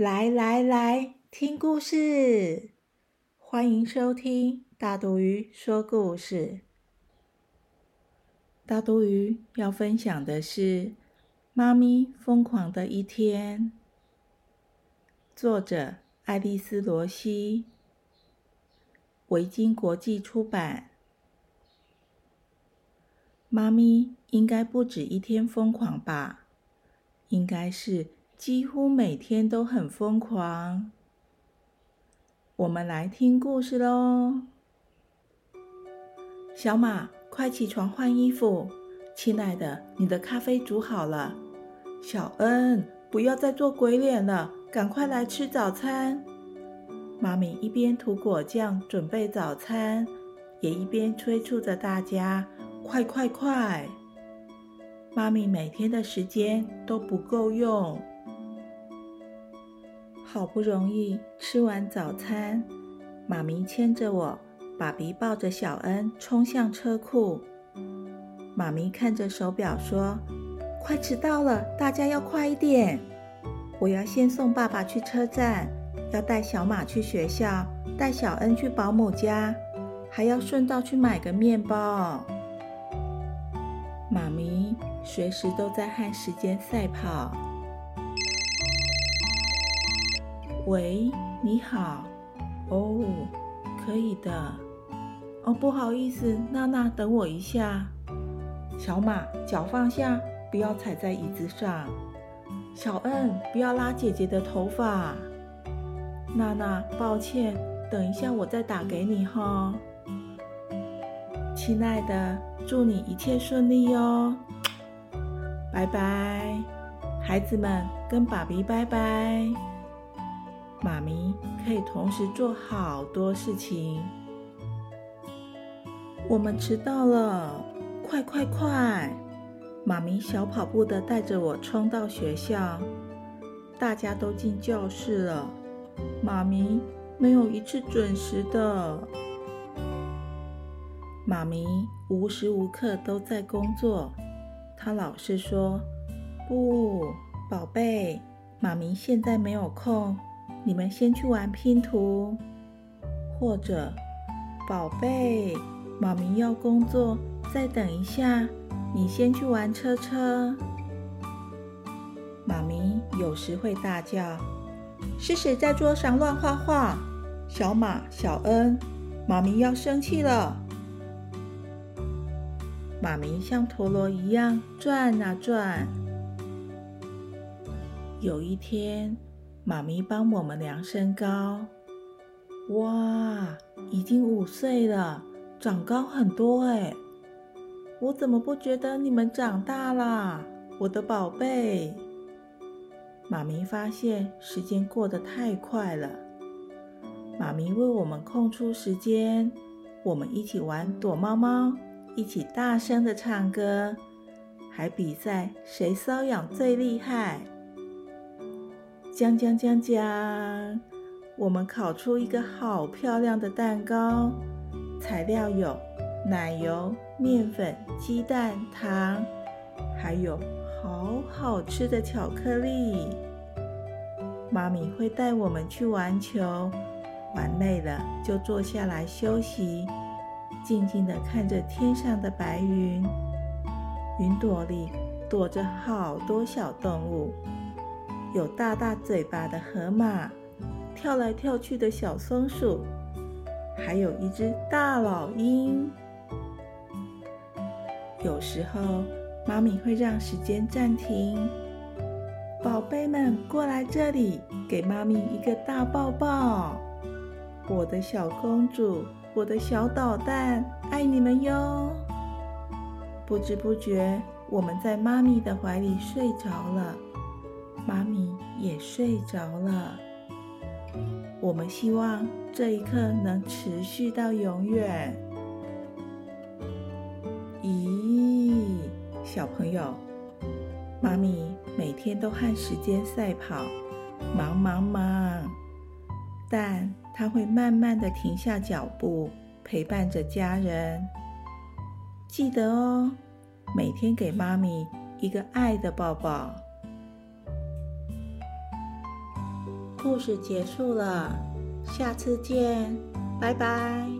来来来，听故事！欢迎收听大肚鱼说故事。大肚鱼要分享的是《妈咪疯狂的一天》，作者爱丽丝·罗西，维京国际出版。妈咪应该不止一天疯狂吧？应该是。几乎每天都很疯狂。我们来听故事喽。小马，快起床换衣服。亲爱的，你的咖啡煮好了。小恩，不要再做鬼脸了，赶快来吃早餐。妈咪一边涂果酱准备早餐，也一边催促着大家：快快快！妈咪每天的时间都不够用。好不容易吃完早餐，妈咪牵着我，爸比抱着小恩冲向车库。妈咪看着手表说：“快迟到了，大家要快一点！我要先送爸爸去车站，要带小马去学校，带小恩去保姆家，还要顺道去买个面包。”妈咪随时都在和时间赛跑。喂，你好。哦，可以的。哦，不好意思，娜娜，等我一下。小马，脚放下，不要踩在椅子上。小恩，不要拉姐姐的头发。娜娜，抱歉，等一下我再打给你哈。亲爱的，祝你一切顺利哦。拜拜，孩子们，跟爸比拜拜。妈咪可以同时做好多事情。我们迟到了，快快快！妈咪小跑步的带着我冲到学校，大家都进教室了，妈咪没有一次准时的。妈咪无时无刻都在工作，她老是说：“不，宝贝，妈咪现在没有空。”你们先去玩拼图，或者，宝贝，妈咪要工作，再等一下，你先去玩车车。妈咪有时会大叫：“是谁在桌上乱画画？”小马、小恩，妈咪要生气了。妈咪像陀螺一样转啊转。有一天。妈咪帮我们量身高，哇，已经五岁了，长高很多哎！我怎么不觉得你们长大了，我的宝贝？妈咪发现时间过得太快了，妈咪为我们空出时间，我们一起玩躲猫猫，一起大声的唱歌，还比赛谁搔痒最厉害。将将将将，我们烤出一个好漂亮的蛋糕。材料有奶油、面粉、鸡蛋、糖，还有好好吃的巧克力。妈咪会带我们去玩球，玩累了就坐下来休息，静静地看着天上的白云。云朵里躲着好多小动物。有大大嘴巴的河马，跳来跳去的小松鼠，还有一只大老鹰。有时候，妈咪会让时间暂停。宝贝们，过来这里，给妈咪一个大抱抱。我的小公主，我的小捣蛋，爱你们哟！不知不觉，我们在妈咪的怀里睡着了。妈咪也睡着了。我们希望这一刻能持续到永远。咦，小朋友，妈咪每天都和时间赛跑，忙忙忙，但她会慢慢的停下脚步，陪伴着家人。记得哦，每天给妈咪一个爱的抱抱。故事结束了，下次见，拜拜。